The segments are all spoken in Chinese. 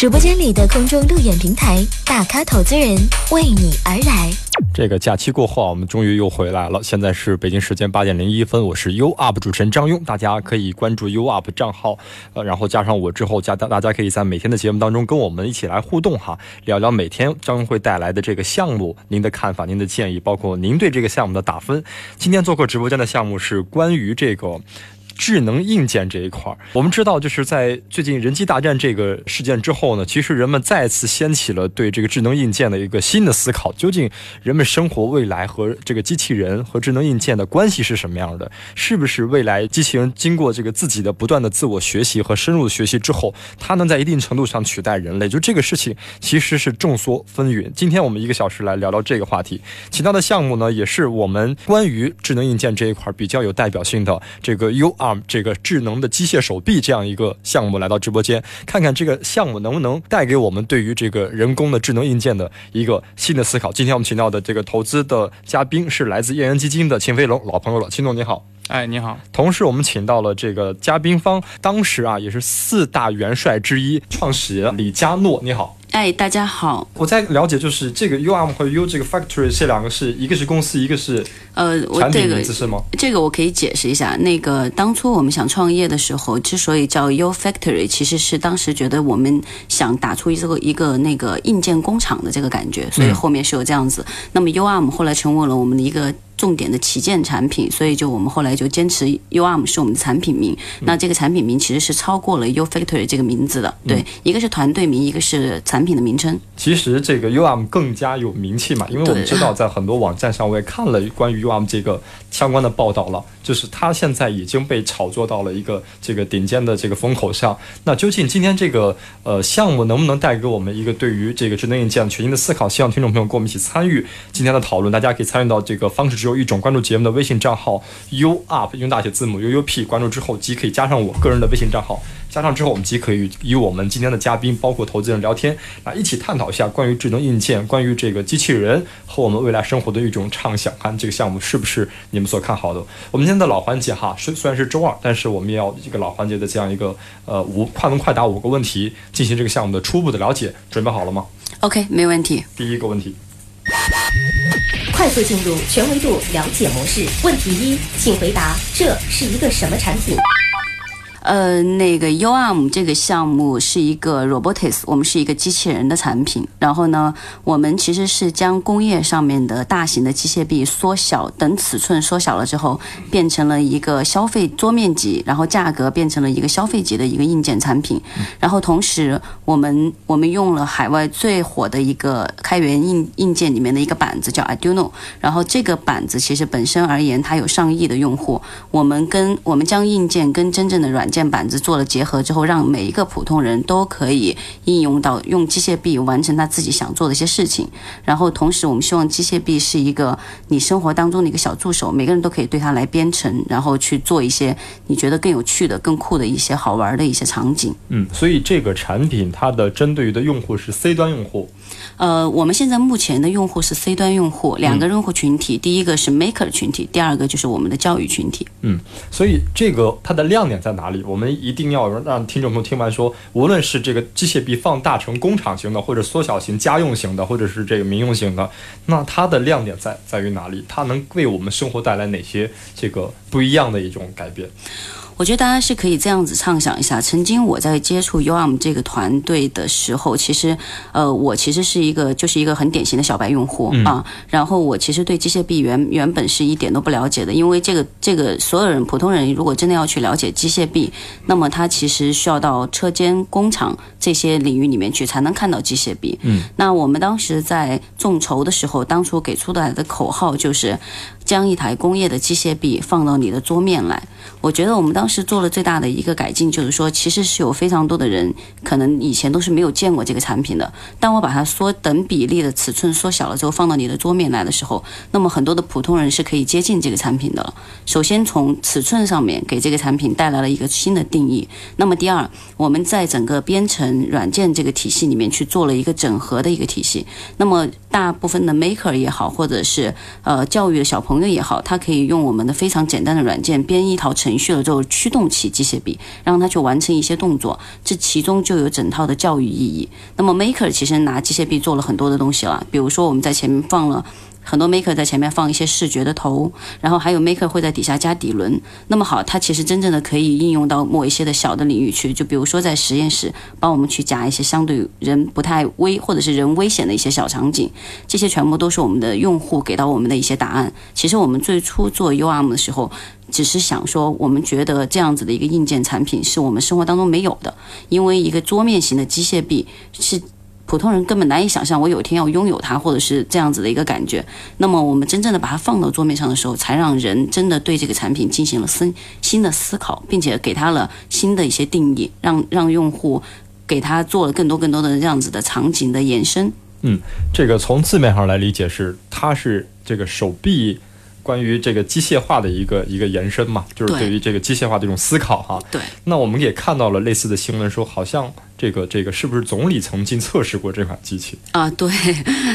直播间里的空中路演平台，大咖投资人为你而来。这个假期过后啊，我们终于又回来了。现在是北京时间八点零一分，我是 U Up 主持人张庸，大家可以关注 U Up 账号，呃，然后加上我之后加大，大家可以在每天的节目当中跟我们一起来互动哈，聊聊每天将会带来的这个项目，您的看法、您的建议，包括您对这个项目的打分。今天做客直播间的项目是关于这个。智能硬件这一块儿，我们知道，就是在最近人机大战这个事件之后呢，其实人们再次掀起了对这个智能硬件的一个新的思考。究竟人们生活未来和这个机器人和智能硬件的关系是什么样的？是不是未来机器人经过这个自己的不断的自我学习和深入的学习之后，它能在一定程度上取代人类？就这个事情其实是众说纷纭。今天我们一个小时来聊聊这个话题，其他的项目呢，也是我们关于智能硬件这一块比较有代表性的这个 UR 这个智能的机械手臂这样一个项目来到直播间，看看这个项目能不能带给我们对于这个人工的智能硬件的一个新的思考。今天我们请到的这个投资的嘉宾是来自燕人基金的秦飞龙，老朋友了，秦总你好。哎，你好。同时我们请到了这个嘉宾方，当时啊也是四大元帅之一，创始人李佳诺，你好。哎，大家好！我在了解，就是这个 U M 和 U 这个 Factory 这两个是一个是公司，一个是呃产品名字是吗？这个我可以解释一下。那个当初我们想创业的时候，之所以叫 U Factory，其实是当时觉得我们想打出一个一个那个硬件工厂的这个感觉，所以后面是有这样子。那么 U M 后来成为了我们的一个。重点的旗舰产品，所以就我们后来就坚持 U R M 是我们的产品名。那这个产品名其实是超过了 U Factory 这个名字的。对，一个是团队名，一个是产品的名称。其实这个 U R M 更加有名气嘛，因为我们知道在很多网站上我也看了关于 U R M 这个相关的报道了，就是它现在已经被炒作到了一个这个顶尖的这个风口上。那究竟今天这个呃项目能不能带给我们一个对于这个智能硬件全新的思考？希望听众朋友跟我们一起参与今天的讨论。大家可以参与到这个方式只有一种，关注节目的微信账号 U Up，用大写字母 U U P，关注之后即可以加上我个人的微信账号。加上之后，我们即可以与我们今天的嘉宾，包括投资人聊天，啊，一起探讨一下关于智能硬件、关于这个机器人和我们未来生活的一种畅想，看这个项目是不是你们所看好的。我们今天的老环节哈，虽虽然是周二，但是我们也要一个老环节的这样一个呃五快问快答五个问题，进行这个项目的初步的了解，准备好了吗？OK，没问题。第一个问题，快速进入全维度了解模式。问题一，请回答这是一个什么产品？呃，那个 UAM 这个项目是一个 Robotis，我们是一个机器人的产品。然后呢，我们其实是将工业上面的大型的机械臂缩小，等尺寸缩小了之后，变成了一个消费桌面级，然后价格变成了一个消费级的一个硬件产品。然后同时，我们我们用了海外最火的一个开源硬硬件里面的一个板子叫 Arduino。然后这个板子其实本身而言，它有上亿的用户。我们跟我们将硬件跟真正的软件板子做了结合之后，让每一个普通人都可以应用到用机械臂完成他自己想做的一些事情。然后同时，我们希望机械臂是一个你生活当中的一个小助手，每个人都可以对它来编程，然后去做一些你觉得更有趣的、更酷的一些好玩的一些场景。嗯，所以这个产品它的针对于的用户是 C 端用户。呃，我们现在目前的用户是 C 端用户，两个用户群体，第一个是 Maker 群体，第二个就是我们的教育群体。嗯，所以这个它的亮点在哪里？我们一定要让听众朋友听完说，无论是这个机械臂放大成工厂型的，或者缩小型家用型的，或者是这个民用型的，那它的亮点在在于哪里？它能为我们生活带来哪些这个不一样的一种改变？我觉得大家是可以这样子畅想一下。曾经我在接触 UARM 这个团队的时候，其实，呃，我其实是一个就是一个很典型的小白用户啊。然后我其实对机械臂原原本是一点都不了解的，因为这个这个所有人普通人如果真的要去了解机械臂，那么他其实需要到车间、工厂这些领域里面去才能看到机械臂。嗯。那我们当时在众筹的时候，当初给出来的口号就是将一台工业的机械臂放到你的桌面来。我觉得我们当时是做了最大的一个改进，就是说，其实是有非常多的人可能以前都是没有见过这个产品的。当我把它缩等比例的尺寸缩小了之后，放到你的桌面来的时候，那么很多的普通人是可以接近这个产品的了。首先从尺寸上面给这个产品带来了一个新的定义。那么第二，我们在整个编程软件这个体系里面去做了一个整合的一个体系。那么大部分的 maker 也好，或者是呃教育的小朋友也好，他可以用我们的非常简单的软件编一套程序了之后。驱动器机械臂，让它去完成一些动作，这其中就有整套的教育意义。那么 Maker 其实拿机械臂做了很多的东西了，比如说我们在前面放了。很多 maker 在前面放一些视觉的头，然后还有 maker 会在底下加底轮。那么好，它其实真正的可以应用到某一些的小的领域去，就比如说在实验室帮我们去夹一些相对人不太危或者是人危险的一些小场景，这些全部都是我们的用户给到我们的一些答案。其实我们最初做 UAM 的时候，只是想说，我们觉得这样子的一个硬件产品是我们生活当中没有的，因为一个桌面型的机械臂是。普通人根本难以想象，我有一天要拥有它，或者是这样子的一个感觉。那么，我们真正的把它放到桌面上的时候，才让人真的对这个产品进行了新新的思考，并且给它了新的一些定义，让让用户给它做了更多更多的这样子的场景的延伸。嗯，这个从字面上来理解是，它是这个手臂关于这个机械化的一个一个延伸嘛，就是对于这个机械化的一种思考哈。对。那我们也看到了类似的新闻，说好像。这个这个是不是总理曾经测试过这款机器？啊？对，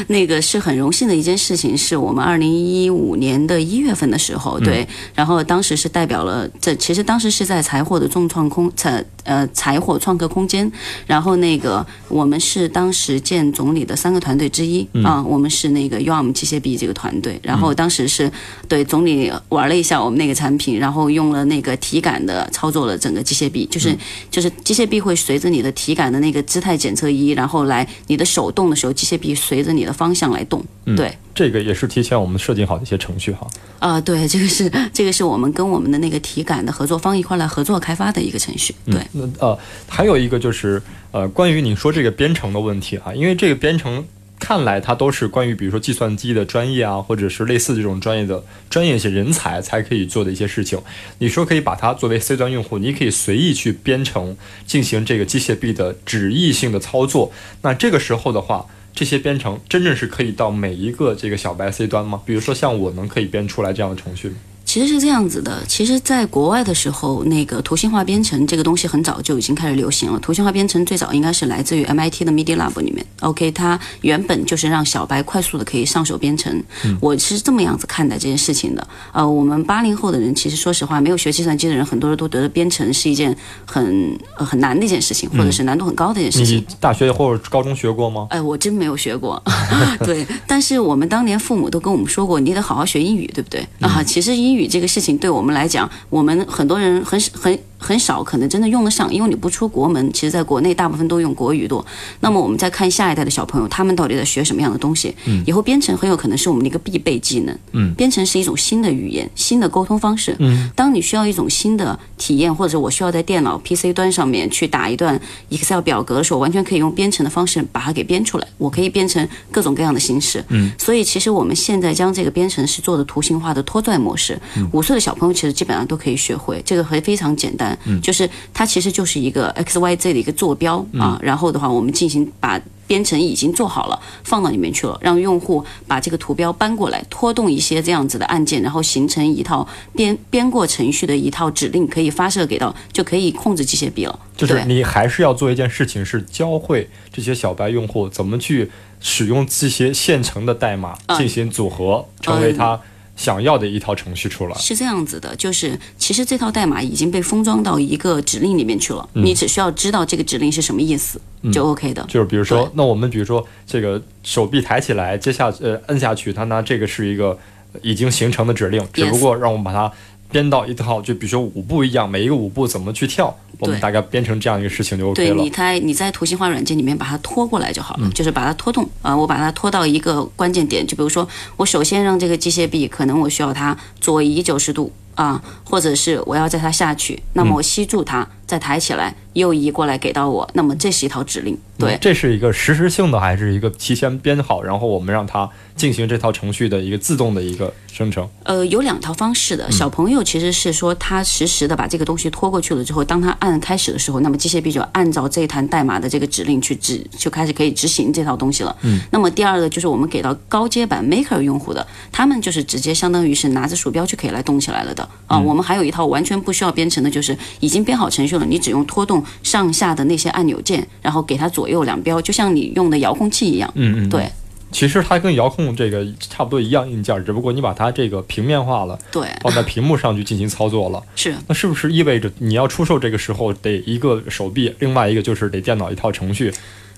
那个是很荣幸的一件事情，是我们二零一五年的一月份的时候，对，然后当时是代表了这，其实当时是在财货的重创空财呃财货创客空间，然后那个我们是当时见总理的三个团队之一啊，我们是那个 UARM 机械臂这个团队，然后当时是对总理玩了一下我们那个产品，然后用了那个体感的操作了整个机械臂，就是就是机械臂会随着你的体感的那个姿态检测仪，然后来你的手动的时候，机械臂随着你的方向来动。对，这个也是提前我们设计好的一些程序哈。啊，对，这个是 这个是我们跟我们的那个体感的合作方一块来合作开发的一个程序。对，那呃，还有一个就是呃，关于你说这个编程的问题哈，因为这个编程。看来它都是关于，比如说计算机的专业啊，或者是类似这种专业的专业一些人才才可以做的一些事情。你说可以把它作为 C 端用户，你可以随意去编程进行这个机械臂的指意性的操作。那这个时候的话，这些编程真正是可以到每一个这个小白 C 端吗？比如说像我们可以编出来这样的程序？其实是这样子的，其实，在国外的时候，那个图形化编程这个东西很早就已经开始流行了。图形化编程最早应该是来自于 MIT 的 Media Lab 里面。OK，它原本就是让小白快速的可以上手编程。我是这么样子看待这件事情的。呃，我们八零后的人，其实说实话，没有学计算机的人，很多人都觉得编程是一件很很难的一件事情，或者是难度很高的一件事情。你大学或者高中学过吗？哎，我真没有学过。对，但是我们当年父母都跟我们说过，你得好好学英语，对不对？啊，其实英语。语这个事情对我们来讲，我们很多人很很。很少可能真的用得上，因为你不出国门，其实在国内大部分都用国语多。那么我们再看下一代的小朋友，他们到底在学什么样的东西？嗯，以后编程很有可能是我们的一个必备技能。嗯，编程是一种新的语言，新的沟通方式。嗯，当你需要一种新的体验，或者我需要在电脑 PC 端上面去打一段 Excel 表格的时候，完全可以用编程的方式把它给编出来。我可以编成各种各样的形式。嗯，所以其实我们现在将这个编程是做的图形化的拖拽模式。五岁的小朋友其实基本上都可以学会，这个还非常简单。嗯，就是它其实就是一个 x y z 的一个坐标啊，然后的话，我们进行把编程已经做好了，放到里面去了，让用户把这个图标搬过来，拖动一些这样子的按键，然后形成一套编编过程序的一套指令，可以发射给到，就可以控制机械臂了。就是你还是要做一件事情，是教会这些小白用户怎么去使用这些现成的代码进行组合，成为它。想要的一套程序出来是这样子的，就是其实这套代码已经被封装到一个指令里面去了，你只需要知道这个指令是什么意思就 OK 的。就是比如说，那我们比如说这个手臂抬起来，接下呃摁下去，它那这个是一个已经形成的指令，只不过让我们把它。编到一套，就比如说舞步一样，每一个舞步怎么去跳，我们大概编成这样一个事情就 OK 了。对，你在你在图形化软件里面把它拖过来就好了，就是把它拖动啊，我把它拖到一个关键点，就比如说我首先让这个机械臂，可能我需要它左移九十度啊，或者是我要在它下去，那么我吸住它。再抬起来，又移过来给到我，那么这是一套指令。对，这是一个实时性的，还是一个提前编好，然后我们让它进行这套程序的一个自动的一个生成？呃，有两套方式的。小朋友其实是说，他实时的把这个东西拖过去了之后，当他按开始的时候，那么机械臂就按照这一台代码的这个指令去执，就开始可以执行这套东西了。嗯。那么第二个就是我们给到高阶版 Maker 用户的，他们就是直接相当于是拿着鼠标就可以来动起来了的啊。我们还有一套完全不需要编程的，就是已经编好程序了。你只用拖动上下的那些按钮键，然后给它左右两标，就像你用的遥控器一样。嗯嗯，对。其实它跟遥控这个差不多一样硬件，只不过你把它这个平面化了，对，放在屏幕上去进行操作了。是。那是不是意味着你要出售这个时候得一个手臂，另外一个就是得电脑一套程序？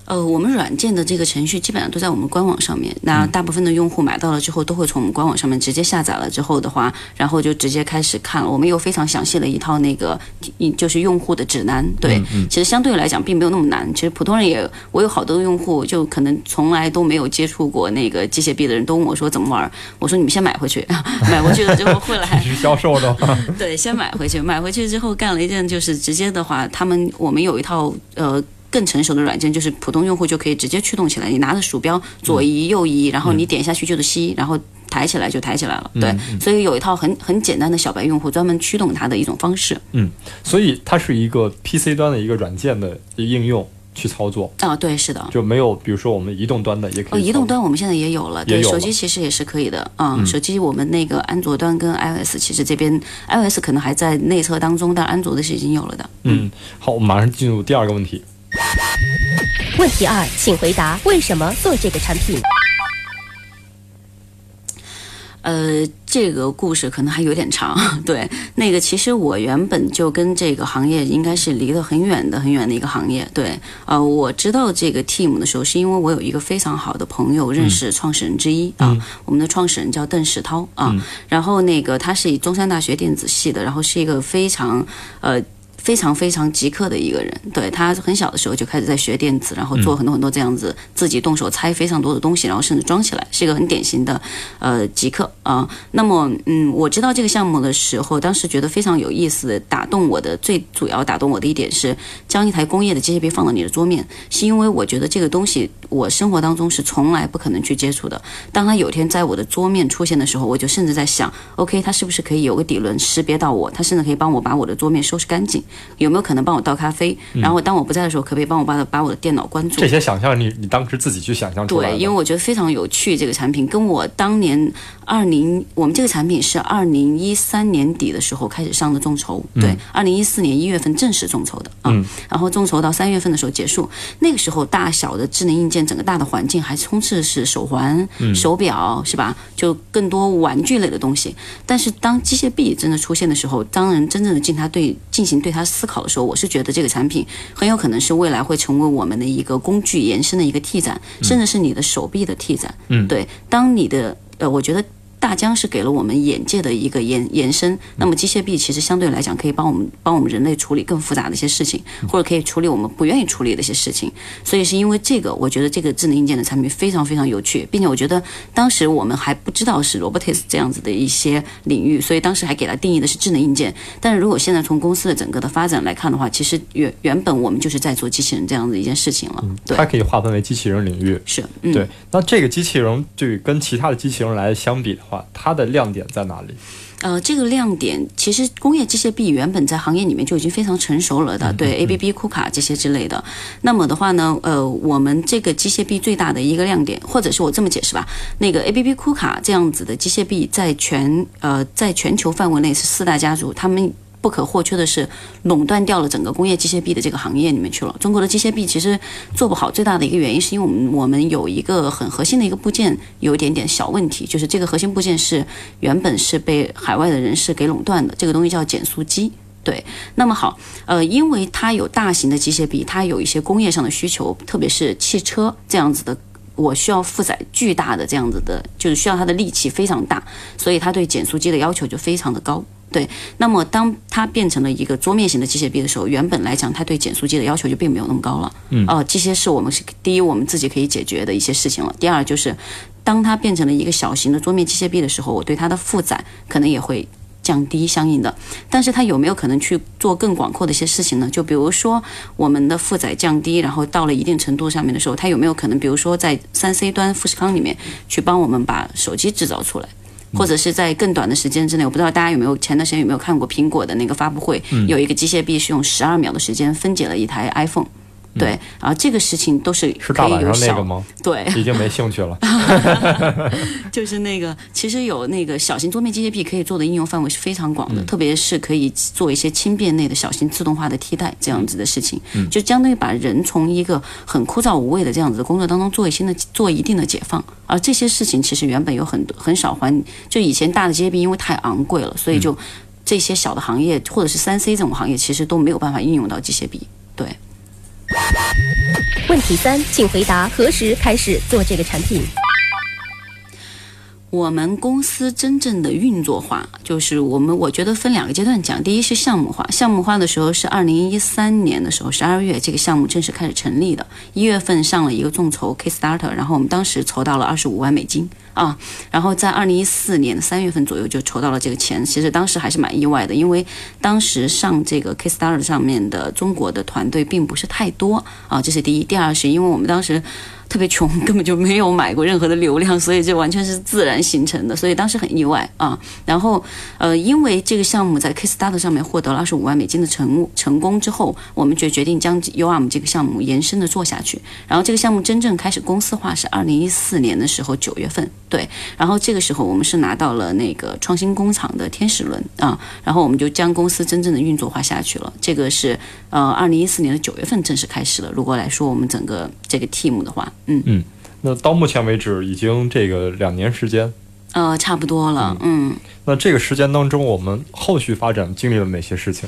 呃，我们软件的这个程序基本上都在我们官网上面。那大部分的用户买到了之后，都会从我们官网上面直接下载了之后的话，然后就直接开始看了。我们有非常详细的一套那个，就是用户的指南。对，其实相对来讲并没有那么难。其实普通人也，我有好多用户就可能从来都没有接触过那个机械臂的人，都问我说怎么玩。我说你们先买回去，买回去了之后会来。是销售的。对，先买回去，买回去之后干了一件就是直接的话，他们我们有一套呃。更成熟的软件就是普通用户就可以直接驱动起来，你拿着鼠标左移右移，然后你点下去就是吸，然后抬起来就抬起来了。对，所以有一套很很简单的小白用户专门驱动它的一种方式。嗯，所以它是一个 PC 端的一个软件的应用去操作啊，对，是的，就没有比如说我们移动端的也可以。移动端我们现在也有了，对，手机其实也是可以的啊。手机我们那个安卓端跟 iOS 其实这边 iOS 可能还在内测当中，但安卓的是已经有了的。嗯，好，我们马上进入第二个问题。问题二，请回答为什么做这个产品？呃，这个故事可能还有点长。对，那个其实我原本就跟这个行业应该是离得很远的、很远的一个行业。对，呃，我知道这个 team 的时候，是因为我有一个非常好的朋友认识创始人之一啊，我们的创始人叫邓世涛啊。然后那个他是中山大学电子系的，然后是一个非常呃。非常非常极客的一个人，对他很小的时候就开始在学电子，然后做很多很多这样子，自己动手拆非常多的东西，然后甚至装起来，是一个很典型的呃极客啊。那么嗯，我知道这个项目的时候，当时觉得非常有意思，打动我的最主要打动我的一点是，将一台工业的机械臂放到你的桌面，是因为我觉得这个东西我生活当中是从来不可能去接触的。当他有天在我的桌面出现的时候，我就甚至在想，OK，他是不是可以有个底轮识别到我？他甚至可以帮我把我的桌面收拾干净。有没有可能帮我倒咖啡？然后当我不在的时候，可不可以帮我把把我的电脑关住？这些想象，你你当时自己去想象出来对，因为我觉得非常有趣。这个产品跟我当年二零，我们这个产品是二零一三年底的时候开始上的众筹，对，二零一四年一月份正式众筹的啊。然后众筹到三月份的时候结束，那个时候大小的智能硬件，整个大的环境还充斥是手环、手表，是吧？就更多玩具类的东西。但是当机械臂真的出现的时候，当人真正的进它对进行对它思考的时候，我是觉得这个产品很有可能是未来会成为我们的一个工具延伸的一个替展，甚至是你的手臂的替展。嗯，对，当你的呃，我觉得。大疆是给了我们眼界的一个延延伸，那么机械臂其实相对来讲可以帮我们帮我们人类处理更复杂的一些事情，或者可以处理我们不愿意处理的一些事情。所以是因为这个，我觉得这个智能硬件的产品非常非常有趣，并且我觉得当时我们还不知道是 robotics 这样子的一些领域，所以当时还给它定义的是智能硬件。但是如果现在从公司的整个的发展来看的话，其实原原本我们就是在做机器人这样子一件事情了。对，它可以划分为机器人领域。是，对。那这个机器人对跟其他的机器人来相比的话，它的亮点在哪里？呃，这个亮点其实工业机械臂原本在行业里面就已经非常成熟了的，对 A B B 库卡这些之类的。那么的话呢，呃，我们这个机械臂最大的一个亮点，或者是我这么解释吧，那个 A B B 库卡这样子的机械臂，在全呃在全球范围内是四大家族，他们。不可或缺的是，垄断掉了整个工业机械臂的这个行业里面去了。中国的机械臂其实做不好，最大的一个原因是因为我们我们有一个很核心的一个部件有一点点小问题，就是这个核心部件是原本是被海外的人士给垄断的，这个东西叫减速机。对，那么好，呃，因为它有大型的机械臂，它有一些工业上的需求，特别是汽车这样子的，我需要负载巨大的这样子的，就是需要它的力气非常大，所以它对减速机的要求就非常的高。对，那么当它变成了一个桌面型的机械臂的时候，原本来讲，它对减速机的要求就并没有那么高了。嗯，哦，这些是我们是第一，我们自己可以解决的一些事情了。第二，就是当它变成了一个小型的桌面机械臂的时候，我对它的负载可能也会降低相应的。但是它有没有可能去做更广阔的一些事情呢？就比如说我们的负载降低，然后到了一定程度上面的时候，它有没有可能，比如说在三 C 端富士康里面去帮我们把手机制造出来？或者是在更短的时间之内，我不知道大家有没有前段时间有没有看过苹果的那个发布会，有一个机械臂是用十二秒的时间分解了一台 iPhone，对，然后这个事情都是是大晚上那个吗？对，已经没兴趣了。就是那个，其实有那个小型桌面机械臂可以做的应用范围是非常广嗯的，特别是可以做一些轻便类的小型自动化的替代这样子的事情，嗯就相当于把人从一个很枯燥无味的这样子的工作当中做一些的做一定的解放。而这些事情其实原本有很多很少还，就以前大的机械臂因为太昂贵了，所以就这些小的行业或者是三 C 这种行业其实都没有办法应用到机械臂。对，问题三，请回答何时开始做这个产品？我们公司真正的运作化，就是我们我觉得分两个阶段讲。第一是项目化，项目化的时候是二零一三年的时候，十二月这个项目正式开始成立的，一月份上了一个众筹 Kickstarter，然后我们当时筹到了二十五万美金啊，然后在二零一四年三月份左右就筹到了这个钱，其实当时还是蛮意外的，因为当时上这个 Kickstarter 上面的中国的团队并不是太多啊，这是第一。第二是因为我们当时。特别穷，根本就没有买过任何的流量，所以这完全是自然形成的，所以当时很意外啊。然后，呃，因为这个项目在 Kickstarter 上面获得了二十五万美金的成成功之后，我们就决定将 UARM 这个项目延伸的做下去。然后，这个项目真正开始公司化是二零一四年的时候九月份，对。然后这个时候我们是拿到了那个创新工厂的天使轮啊，然后我们就将公司真正的运作化下去了。这个是呃二零一四年的九月份正式开始了。如果来说我们整个这个 team 的话，嗯嗯。那到目前为止，已经这个两年时间。呃，差不多了，嗯，那这个时间当中，我们后续发展经历了哪些事情？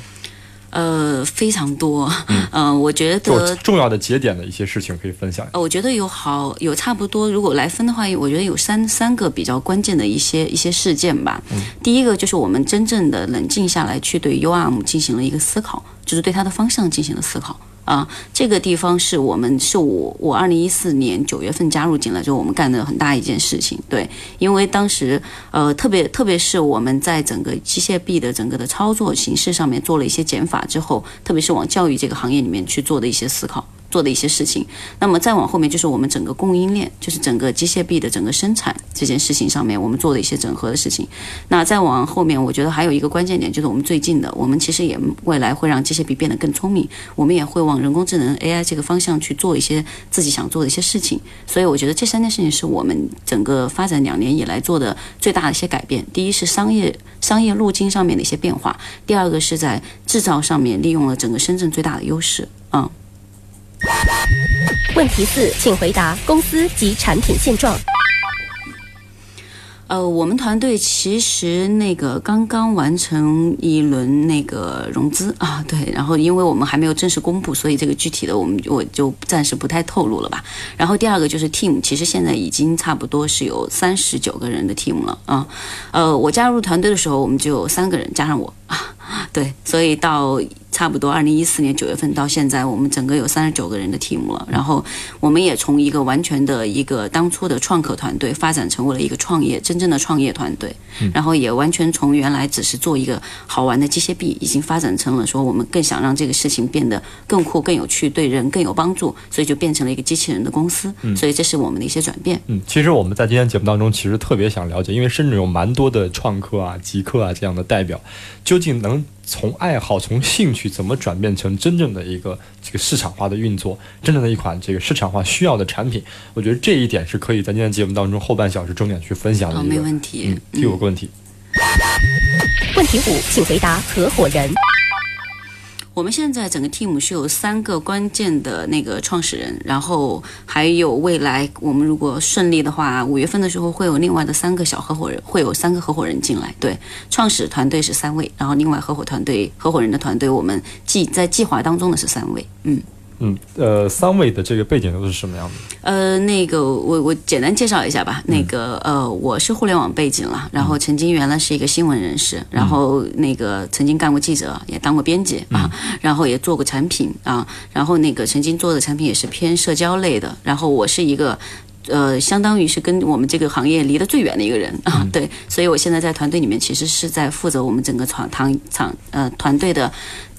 呃，非常多，嗯、呃，我觉得。重要的节点的一些事情可以分享。呃，我觉得有好有差不多，如果来分的话，我觉得有三三个比较关键的一些一些事件吧。嗯第一个就是我们真正的冷静下来，去对 UARM 进行了一个思考，就是对它的方向进行了思考。啊，这个地方是我们是我我二零一四年九月份加入进来就，我们干的很大一件事情。对，因为当时呃特别特别是我们在整个机械臂的整个的操作形式上面做了一些减法之后，特别是往教育这个行业里面去做的一些思考。做的一些事情，那么再往后面就是我们整个供应链，就是整个机械臂的整个生产这件事情上面，我们做的一些整合的事情。那再往后面，我觉得还有一个关键点，就是我们最近的，我们其实也未来会让机械臂变得更聪明，我们也会往人工智能 AI 这个方向去做一些自己想做的一些事情。所以我觉得这三件事情是我们整个发展两年以来做的最大的一些改变。第一是商业商业路径上面的一些变化，第二个是在制造上面利用了整个深圳最大的优势，嗯。问题四，请回答公司及产品现状。呃，我们团队其实那个刚刚完成一轮那个融资啊，对，然后因为我们还没有正式公布，所以这个具体的我们我就暂时不太透露了吧。然后第二个就是 team，其实现在已经差不多是有三十九个人的 team 了啊。呃，我加入团队的时候，我们就有三个人加上我啊，对，所以到。差不多二零一四年九月份到现在，我们整个有三十九个人的 team 了。然后我们也从一个完全的一个当初的创客团队，发展成为了一个创业真正的创业团队。然后也完全从原来只是做一个好玩的机械臂，已经发展成了说我们更想让这个事情变得更酷、更有趣，对人更有帮助，所以就变成了一个机器人的公司。所以这是我们的一些转变。嗯，其实我们在今天节目当中，其实特别想了解，因为深圳有蛮多的创客啊、极客啊这样的代表，究竟能。从爱好、从兴趣怎么转变成真正的一个这个市场化的运作，真正的一款这个市场化需要的产品？我觉得这一点是可以在今天节目当中后半小时重点去分享的。好，没问题。嗯，第五个问题。问题五，请回答合伙人。我们现在整个 team 是有三个关键的那个创始人，然后还有未来我们如果顺利的话，五月份的时候会有另外的三个小合伙人，会有三个合伙人进来。对，创始团队是三位，然后另外合伙团队、合伙人的团队，我们计在计划当中的是三位。嗯。嗯，呃，三位的这个背景都是什么样的？呃，那个我我简单介绍一下吧。那个呃，我是互联网背景了，然后曾经原来是一个新闻人士，然后那个曾经干过记者，也当过编辑啊，然后也做过产品啊，然后那个曾经做的产品也是偏社交类的。然后我是一个呃，相当于是跟我们这个行业离得最远的一个人啊，对，所以我现在在团队里面其实是在负责我们整个厂厂厂呃团队的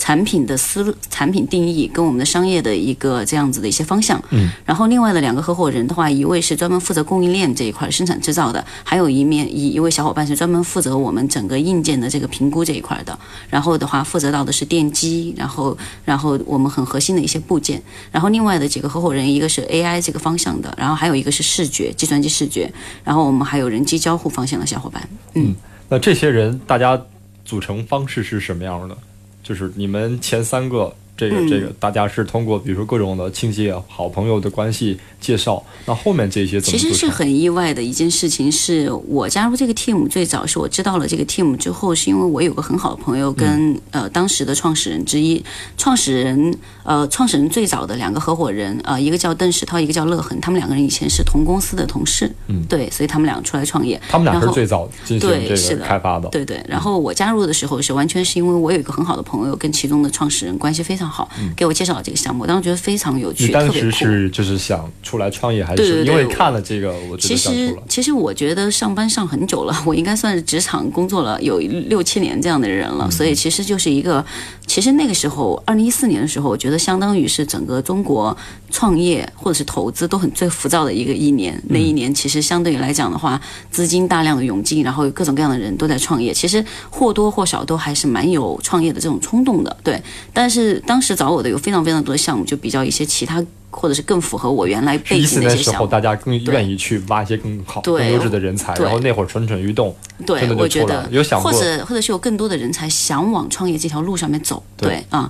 产品的思路、产品定义跟我们的商业的一个这样子的一些方向。嗯，然后另外的两个合伙人的话，一位是专门负责供应链这一块生产制造的，还有一面一一位小伙伴是专门负责我们整个硬件的这个评估这一块的。然后的话，负责到的是电机，然后然后我们很核心的一些部件。然后另外的几个合伙人，一个是 AI 这个方向的，然后还有一个。是视觉，计算机视觉，然后我们还有人机交互方向的小伙伴。嗯，那这些人大家组成方式是什么样的？就是你们前三个。这个这个，大家是通过比如说各种的亲戚、好朋友的关系介绍，那后面这些怎么？其实是很意外的一件事情，是我加入这个 team 最早是我知道了这个 team 之后，是因为我有个很好的朋友跟呃当时的创始人之一，创始人呃创始人最早的两个合伙人呃一个叫邓世涛，一个叫乐恒，他们两个人以前是同公司的同事，嗯，对，所以他们俩出来创业，他们俩是最早进行这个开发的，对对。然后我加入的时候是完全是因为我有一个很好的朋友跟其中的创始人关系非常好，给我介绍。这个项目，我当时觉得非常有趣，你当时是就是想出来创业，还是因为看了这个？我其实其实我觉得上班上很久了，我应该算是职场工作了有六七年这样的人了，所以其实就是一个，其实那个时候二零一四年的时候，我觉得相当于是整个中国创业或者是投资都很最浮躁的一个一年。那一年其实相对于来讲的话，资金大量的涌进，然后各种各样的人都在创业，其实或多或少都还是蛮有创业的这种冲动的。对，但是当时找我的有非常。非常多的项目，就比较一些其他，或者是更符合我原来背景的一些项目。大家更愿意去挖一些更好、更优质的人才。然后那会儿蠢蠢欲动，对，我觉得有想过，或者或者是有更多的人才想往创业这条路上面走。对啊。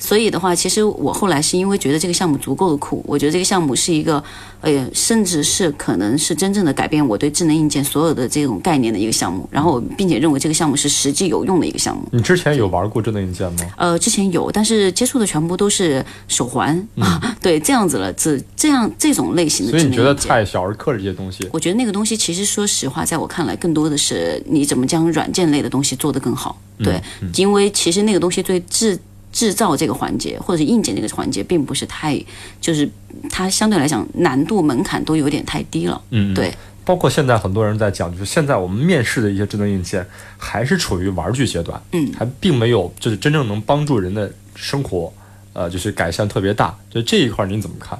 所以的话，其实我后来是因为觉得这个项目足够的酷，我觉得这个项目是一个，呃，甚至是可能是真正的改变我对智能硬件所有的这种概念的一个项目。然后，并且认为这个项目是实际有用的一个项目。你之前有玩过智能硬件吗？呃，之前有，但是接触的全部都是手环啊，对，这样子了，这这样这种类型的。所以你觉得太小儿科这些东西？我觉得那个东西其实说实话，在我看来，更多的是你怎么将软件类的东西做得更好。对，因为其实那个东西对智。制造这个环节，或者是硬件这个环节，并不是太，就是它相对来讲难度门槛都有点太低了。嗯，对。包括现在很多人在讲，就是现在我们面试的一些智能硬件，还是处于玩具阶段，嗯，还并没有就是真正能帮助人的生活，呃，就是改善特别大。就这一块您怎么看？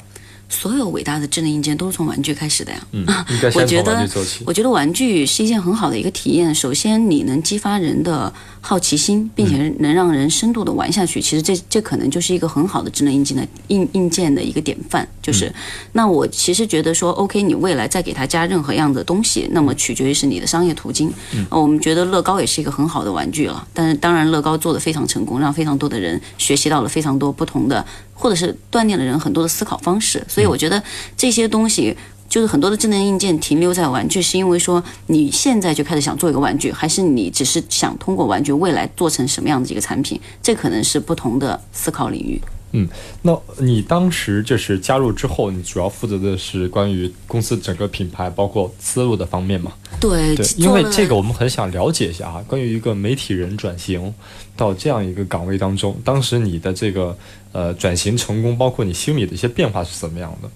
所有伟大的智能硬件都是从玩具开始的呀。嗯，我觉得，我觉得玩具是一件很好的一个体验。首先，你能激发人的好奇心，并且能让人深度的玩下去。其实这这可能就是一个很好的智能硬件的硬硬件的一个典范。就是，那我其实觉得说，OK，你未来再给它加任何样的东西，那么取决于是你的商业途径。嗯，我们觉得乐高也是一个很好的玩具了，但是当然乐高做的非常成功，让非常多的人学习到了非常多不同的。或者是锻炼了人很多的思考方式，所以我觉得这些东西就是很多的智能硬件停留在玩具，是因为说你现在就开始想做一个玩具，还是你只是想通过玩具未来做成什么样的一个产品？这可能是不同的思考领域。嗯，那你当时就是加入之后，你主要负责的是关于公司整个品牌包括思路的方面吗？对，对，因为这个我们很想了解一下啊，关于一个媒体人转型到这样一个岗位当中，当时你的这个呃转型成功，包括你心里的一些变化是怎么样的？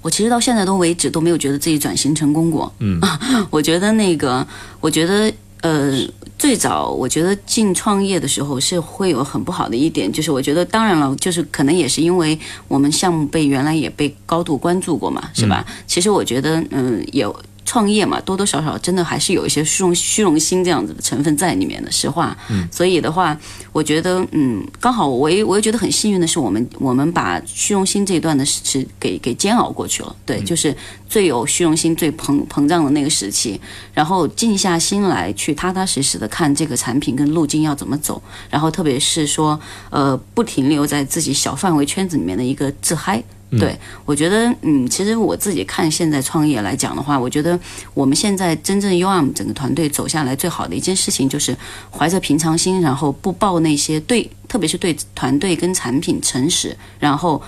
我其实到现在都为止都没有觉得自己转型成功过。嗯，我觉得那个，我觉得。呃，最早我觉得进创业的时候是会有很不好的一点，就是我觉得当然了，就是可能也是因为我们项目被原来也被高度关注过嘛，是吧？其实我觉得，嗯，有。创业嘛，多多少少真的还是有一些虚荣虚荣心这样子的成分在里面的，实话。嗯，所以的话，我觉得，嗯，刚好我也我也觉得很幸运的是，我们我们把虚荣心这一段的是给给煎熬过去了。对，就是最有虚荣心、最膨膨胀的那个时期，然后静下心来去踏踏实实的看这个产品跟路径要怎么走，然后特别是说，呃，不停留在自己小范围圈子里面的一个自嗨。对，我觉得，嗯，其实我自己看现在创业来讲的话，我觉得我们现在真正 UAM 整个团队走下来最好的一件事情，就是怀着平常心，然后不抱那些对，特别是对团队跟产品诚实，然后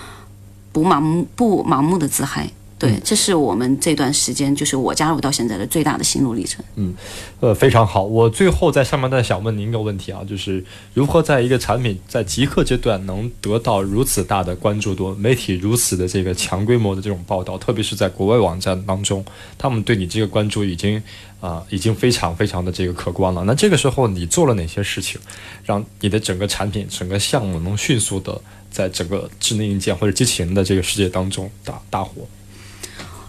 不盲目不盲目的自嗨。对，这是我们这段时间，就是我加入到现在的最大的心路历程。嗯，呃，非常好。我最后在上面再想问您一个问题啊，就是如何在一个产品在极客阶段能得到如此大的关注度，媒体如此的这个强规模的这种报道，特别是在国外网站当中，他们对你这个关注已经啊、已经非常非常的这个可观了。那这个时候你做了哪些事情，让你的整个产品、整个项目能迅速的在整个智能硬件或者机器人的这个世界当中大大火？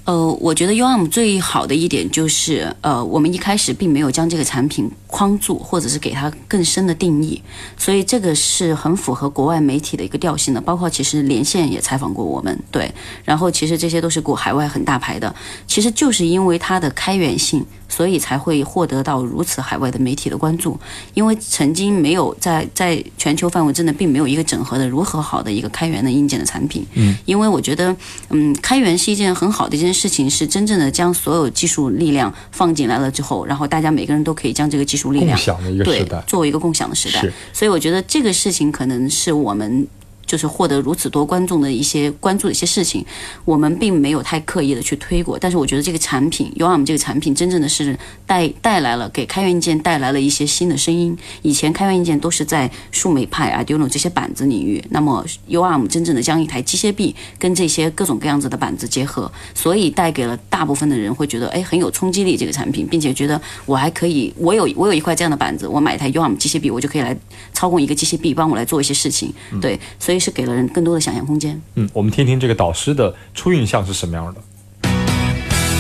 呃，我觉得 U M 最好的一点就是，呃，我们一开始并没有将这个产品框住，或者是给它更深的定义，所以这个是很符合国外媒体的一个调性的。包括其实连线也采访过我们，对，然后其实这些都是国海外很大牌的，其实就是因为它的开源性，所以才会获得到如此海外的媒体的关注。因为曾经没有在在全球范围真的并没有一个整合的如何好的一个开源的硬件的产品。嗯，因为我觉得，嗯，开源是一件很好的一件事情，是真正的将所有技术力量放进来了之后，然后大家每个人都可以将这个技术力量共享的一个时对代，作为一个共享的时代是。所以我觉得这个事情可能是我们。就是获得如此多观众的一些关注的一些事情，我们并没有太刻意的去推过，但是我觉得这个产品 UARM 这个产品真正的是带带来了给开源硬件带来了一些新的声音。以前开源硬件都是在树莓派、Arduino 这些板子领域，那么 UARM 真正的将一台机械臂跟这些各种各样子的板子结合，所以带给了大部分的人会觉得哎很有冲击力这个产品，并且觉得我还可以，我有我有一块这样的板子，我买一台 UARM 机械臂，我就可以来操控一个机械臂，帮我来做一些事情。对，所以是给了人更多的想象空间。嗯，我们听听这个导师的初印象是什么样的。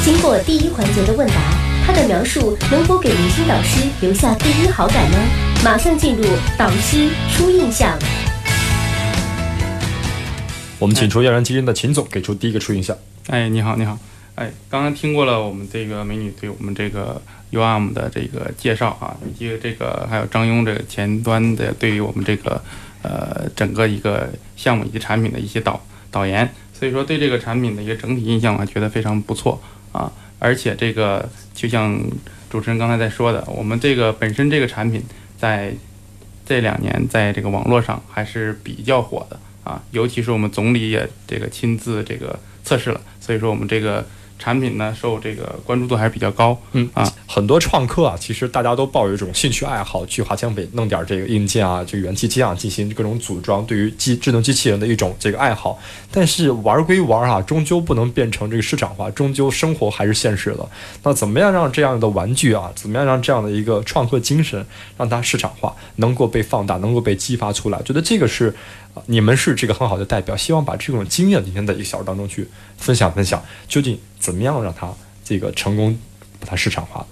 经过第一环节的问答，他的描述能否给明星导师留下第一好感呢？马上进入导师初印象。我们请出耀然基因的秦总给出第一个初印象。哎，你好，你好。哎，刚刚听过了我们这个美女对我们这个 UARM 的这个介绍啊，以及这个还有张庸这个前端的对于我们这个呃整个一个项目以及产品的一些导导言，所以说对这个产品的一个整体印象我还觉得非常不错啊。而且这个就像主持人刚才在说的，我们这个本身这个产品在这两年在这个网络上还是比较火的啊，尤其是我们总理也这个亲自这个测试了，所以说我们这个产品呢受这个关注度还是比较高。嗯啊，很多创客啊，其实大家都抱有一种兴趣爱好，去华强北弄点这个硬件啊，这个元器件啊，进行各种组装，对于机智能机器人的一种这个爱好。但是玩归玩啊，终究不能变成这个市场化，终究生活还是现实的。那怎么样让这样的玩具啊，怎么样让这样的一个创客精神，让它市场化，能够被放大，能够被激发出来？觉得这个是。啊你们是这个很好的代表，希望把这种经验今天在一个小时当中去分享分享，究竟怎么样让它这个成功把它市场化的？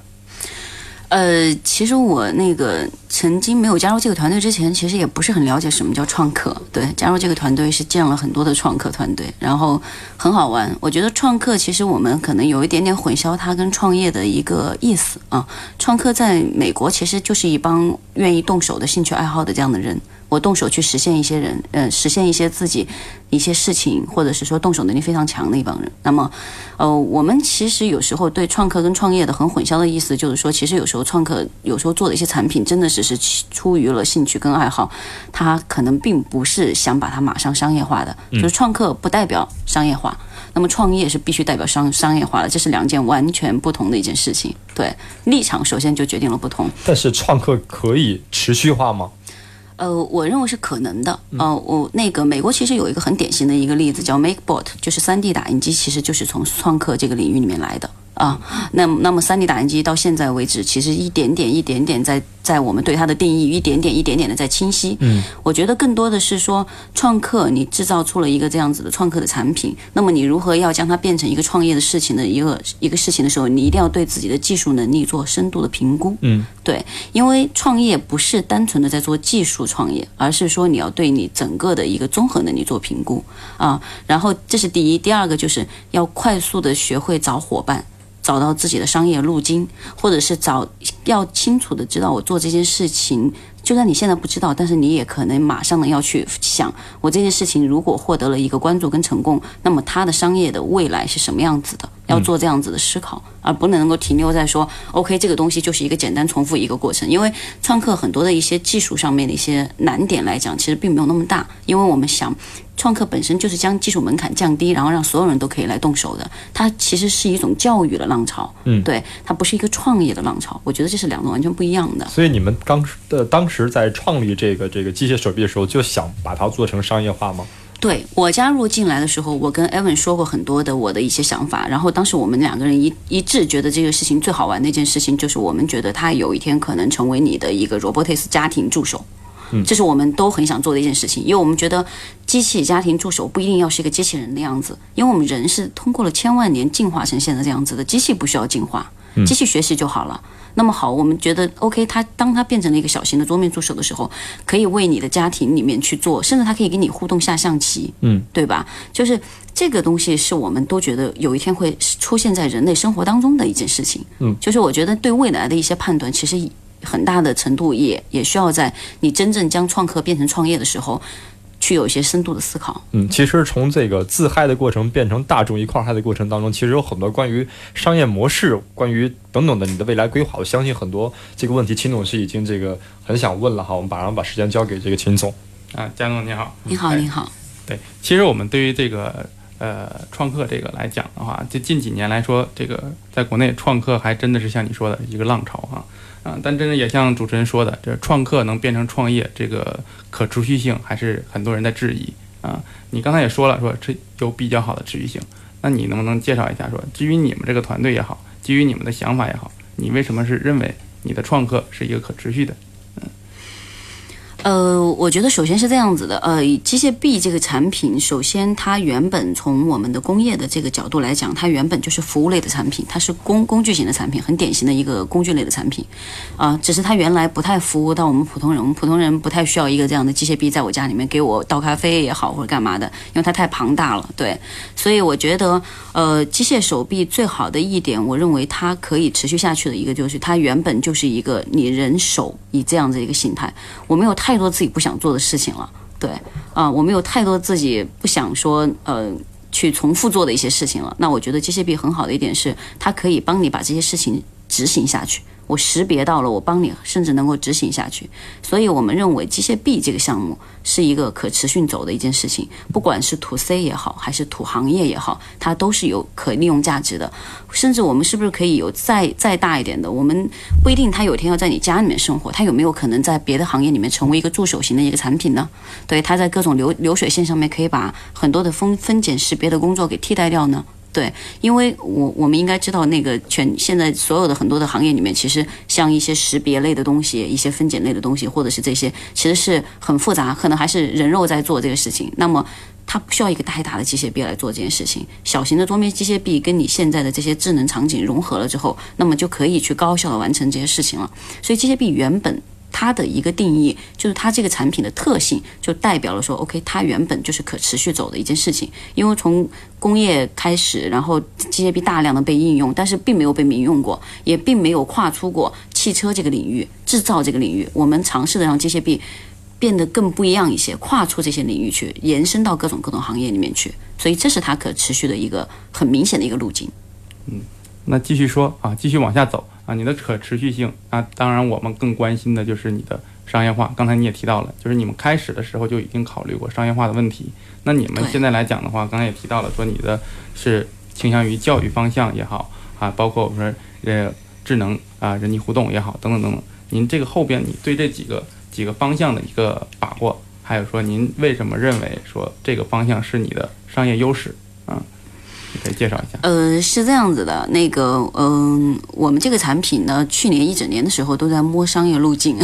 呃，其实我那个曾经没有加入这个团队之前，其实也不是很了解什么叫创客。对，加入这个团队是见了很多的创客团队，然后很好玩。我觉得创客其实我们可能有一点点混淆它跟创业的一个意思啊。创客在美国其实就是一帮愿意动手的兴趣爱好的这样的人。我动手去实现一些人，呃，实现一些自己一些事情，或者是说动手能力非常强的一帮人。那么，呃，我们其实有时候对创客跟创业的很混淆的意思，就是说，其实有时候创客有时候做的一些产品，真的只是出于了兴趣跟爱好，他可能并不是想把它马上商业化的。就是创客不代表商业化，那么创业是必须代表商商业化的，这是两件完全不同的一件事情。对，立场首先就决定了不同。但是创客可以持续化吗？呃，我认为是可能的。呃，我那个美国其实有一个很典型的一个例子叫 MakeBot，就是 3D 打印机，其实就是从创客这个领域里面来的啊。那那么 3D 打印机到现在为止，其实一点点一点点在在我们对它的定义一点点一点点的在清晰。嗯，我觉得更多的是说创客你制造出了一个这样子的创客的产品，那么你如何要将它变成一个创业的事情的一个一个事情的时候，你一定要对自己的技术能力做深度的评估。嗯，对，因为创业不是单纯的在做技术创业，而是说你要对你整个的一个综合能力做评估啊。然后这是第一，第二个就是要快速的学会找伙伴。找到自己的商业路径，或者是找要清楚的知道我做这件事情，就算你现在不知道，但是你也可能马上的要去想，我这件事情如果获得了一个关注跟成功，那么它的商业的未来是什么样子的？要做这样子的思考，而不能够停留在说 OK 这个东西就是一个简单重复一个过程。因为创客很多的一些技术上面的一些难点来讲，其实并没有那么大，因为我们想。创客本身就是将技术门槛降低，然后让所有人都可以来动手的。它其实是一种教育的浪潮，嗯，对，它不是一个创业的浪潮。我觉得这是两种完全不一样的。所以你们当时的当时在创立这个这个机械手臂的时候，就想把它做成商业化吗？对我加入进来的时候，我跟 Evan 说过很多的我的一些想法，然后当时我们两个人一一致觉得这个事情最好玩的一件事情，就是我们觉得他有一天可能成为你的一个 Robotics 家庭助手。这是我们都很想做的一件事情，因为我们觉得机器家庭助手不一定要是一个机器人的样子，因为我们人是通过了千万年进化成现在这样子的，机器不需要进化，机器学习就好了。那么好，我们觉得 OK，它当它变成了一个小型的桌面助手的时候，可以为你的家庭里面去做，甚至它可以跟你互动下象棋，嗯，对吧？就是这个东西是我们都觉得有一天会出现在人类生活当中的一件事情，嗯，就是我觉得对未来的一些判断，其实。很大的程度也也需要在你真正将创客变成创业的时候，去有一些深度的思考。嗯，其实从这个自嗨的过程变成大众一块嗨的过程当中，其实有很多关于商业模式、关于等等的你的未来规划。我相信很多这个问题，秦总是已经这个很想问了哈。我们马上把时间交给这个秦总。啊，江总你好，你好，你好。对，其实我们对于这个呃创客这个来讲的话，就近几年来说，这个在国内创客还真的是像你说的一个浪潮哈。啊，但真的也像主持人说的，这创客能变成创业，这个可持续性还是很多人在质疑啊。你刚才也说了，说这有比较好的持续性，那你能不能介绍一下，说基于你们这个团队也好，基于你们的想法也好，你为什么是认为你的创客是一个可持续的？呃，我觉得首先是这样子的，呃，机械臂这个产品，首先它原本从我们的工业的这个角度来讲，它原本就是服务类的产品，它是工工具型的产品，很典型的一个工具类的产品，啊，只是它原来不太服务到我们普通人，我们普通人不太需要一个这样的机械臂在我家里面给我倒咖啡也好或者干嘛的，因为它太庞大了，对，所以我觉得，呃，机械手臂最好的一点，我认为它可以持续下去的一个就是它原本就是一个你人手以这样的一个形态，我没有太。太多自己不想做的事情了，对啊，我们有太多自己不想说呃去重复做的一些事情了。那我觉得机械臂很好的一点是，它可以帮你把这些事情执行下去。我识别到了，我帮你，甚至能够执行下去。所以我们认为机械臂这个项目是一个可持续走的一件事情，不管是土 C 也好，还是土行业也好，它都是有可利用价值的。甚至我们是不是可以有再再大一点的？我们不一定它有一天要在你家里面生活，它有没有可能在别的行业里面成为一个助手型的一个产品呢？对，它在各种流流水线上面可以把很多的分分拣识别的工作给替代掉呢？对，因为我我们应该知道，那个全现在所有的很多的行业里面，其实像一些识别类的东西、一些分拣类的东西，或者是这些，其实是很复杂，可能还是人肉在做这个事情。那么它不需要一个太大的机械臂来做这件事情，小型的桌面机械臂跟你现在的这些智能场景融合了之后，那么就可以去高效的完成这些事情了。所以机械臂原本。它的一个定义就是它这个产品的特性，就代表了说，OK，它原本就是可持续走的一件事情。因为从工业开始，然后机械臂大量的被应用，但是并没有被民用过，也并没有跨出过汽车这个领域、制造这个领域。我们尝试的让机械臂变得更不一样一些，跨出这些领域去，延伸到各种各种行业里面去。所以这是它可持续的一个很明显的一个路径。嗯，那继续说啊，继续往下走。啊，你的可持续性啊，当然我们更关心的就是你的商业化。刚才你也提到了，就是你们开始的时候就已经考虑过商业化的问题。那你们现在来讲的话，刚才也提到了，说你的是倾向于教育方向也好啊，包括我们说呃智能啊人机互动也好等等等等。您这个后边你对这几个几个方向的一个把握，还有说您为什么认为说这个方向是你的商业优势啊？可以介绍一下。呃，是这样子的，那个，嗯，我们这个产品呢，去年一整年的时候都在摸商业路径，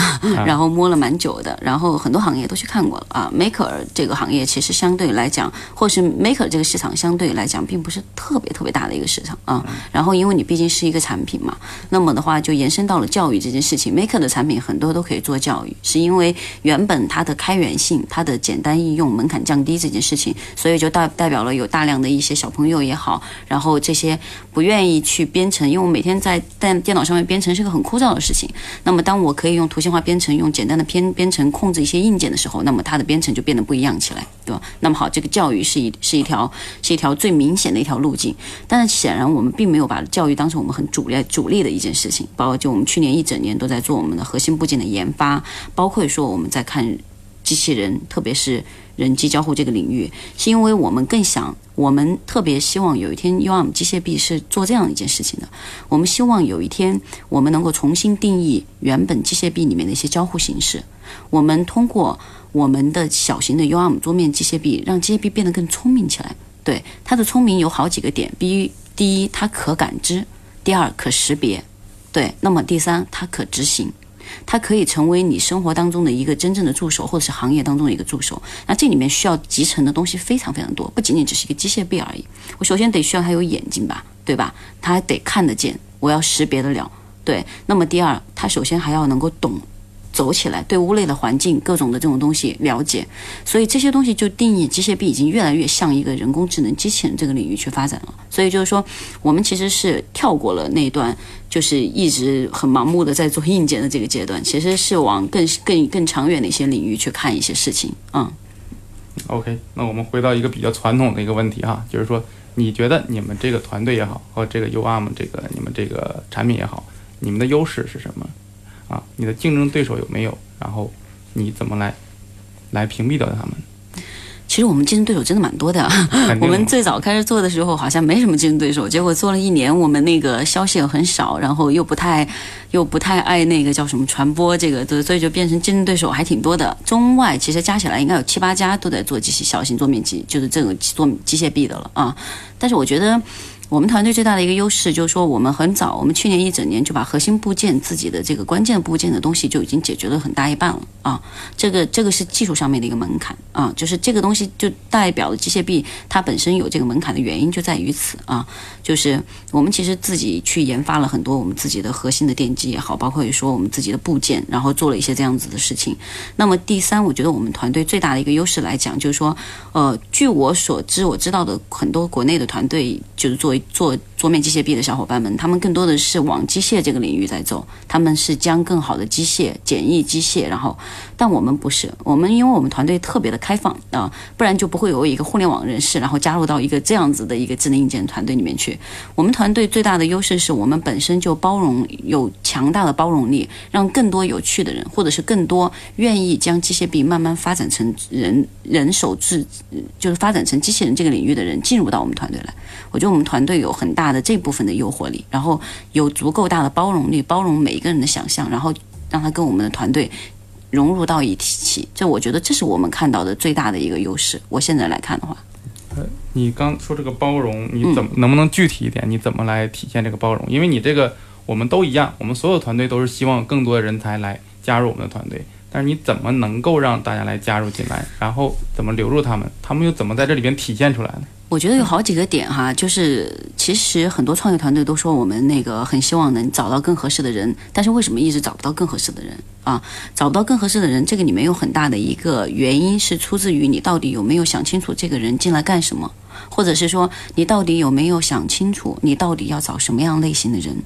然后摸了蛮久的，然后很多行业都去看过了啊。Maker 这个行业其实相对来讲，或是 Maker 这个市场相对来讲，并不是特别特别大的一个市场啊。然后因为你毕竟是一个产品嘛，那么的话就延伸到了教育这件事情。Maker 的产品很多都可以做教育，是因为原本它的开源性、它的简单应用、门槛降低这件事情，所以就代代表了有大量的一些小朋友也好。好，然后这些不愿意去编程，因为我每天在电电脑上面编程是个很枯燥的事情。那么当我可以用图形化编程，用简单的编编程控制一些硬件的时候，那么它的编程就变得不一样起来，对吧？那么好，这个教育是一是一条是一条最明显的一条路径。但是显然我们并没有把教育当成我们很主力主力的一件事情，包括就我们去年一整年都在做我们的核心部件的研发，包括说我们在看机器人，特别是人机交互这个领域，是因为我们更想，我们特别希望有一天，UAM 机械臂是做这样一件事情的，我们希望有一天我们能够重新定义原本机械臂里面的一些交互形式，我们通过我们的小型的 UAM 桌面机械臂，让机械臂变得更聪明起来。对它的聪明有好几个点，第一，第一它可感知，第二可识别，对，那么第三它可执行，它可以成为你生活当中的一个真正的助手，或者是行业当中的一个助手。那这里面需要集成的东西非常非常多，不仅仅只是一个机械臂而已。我首先得需要它有眼睛吧，对吧？它还得看得见，我要识别得了，对。那么第二，它首先还要能够懂。走起来，对屋内的环境各种的这种东西了解，所以这些东西就定义机械臂已经越来越像一个人工智能机器人这个领域去发展了。所以就是说，我们其实是跳过了那段，就是一直很盲目的在做硬件的这个阶段，其实是往更更更长远的一些领域去看一些事情。嗯，OK，那我们回到一个比较传统的一个问题哈，就是说，你觉得你们这个团队也好，和这个 UARM 这个你们这个产品也好，你们的优势是什么？啊，你的竞争对手有没有？然后你怎么来来屏蔽掉他们？其实我们竞争对手真的蛮多的。我们最早开始做的时候好像没什么竞争对手，结果做了一年，我们那个消息又很少，然后又不太又不太爱那个叫什么传播这个，所以就变成竞争对手还挺多的。中外其实加起来应该有七八家都在做机器小型桌面机，就是这个做机械臂的了啊。但是我觉得。我们团队最大的一个优势就是说，我们很早，我们去年一整年就把核心部件自己的这个关键部件的东西就已经解决了很大一半了啊。这个这个是技术上面的一个门槛啊，就是这个东西就代表了机械臂它本身有这个门槛的原因就在于此啊。就是我们其实自己去研发了很多我们自己的核心的电机也好，包括说我们自己的部件，然后做了一些这样子的事情。那么第三，我觉得我们团队最大的一个优势来讲，就是说，呃，据我所知，我知道的很多国内的团队就是作为做桌面机械臂的小伙伴们，他们更多的是往机械这个领域在走，他们是将更好的机械、简易机械，然后，但我们不是，我们因为我们团队特别的开放啊，不然就不会有一个互联网人士，然后加入到一个这样子的一个智能硬件团队里面去。我们团队最大的优势是我们本身就包容，有强大的包容力，让更多有趣的人，或者是更多愿意将机械臂慢慢发展成人人手制，就是发展成机器人这个领域的人进入到我们团队来。我觉得我们团队有很大的这部分的诱惑力，然后有足够大的包容力，包容每一个人的想象，然后让他跟我们的团队融入到一起。这我觉得这是我们看到的最大的一个优势。我现在来看的话，呃，你刚说这个包容，你怎么能不能具体一点？你怎么来体现这个包容？因为你这个我们都一样，我们所有团队都是希望更多的人才来加入我们的团队，但是你怎么能够让大家来加入进来？然后怎么留住他们？他们又怎么在这里边体现出来呢？我觉得有好几个点哈，就是其实很多创业团队都说我们那个很希望能找到更合适的人，但是为什么一直找不到更合适的人啊？找不到更合适的人，这个里面有很大的一个原因是出自于你到底有没有想清楚这个人进来干什么，或者是说你到底有没有想清楚你到底要找什么样类型的人。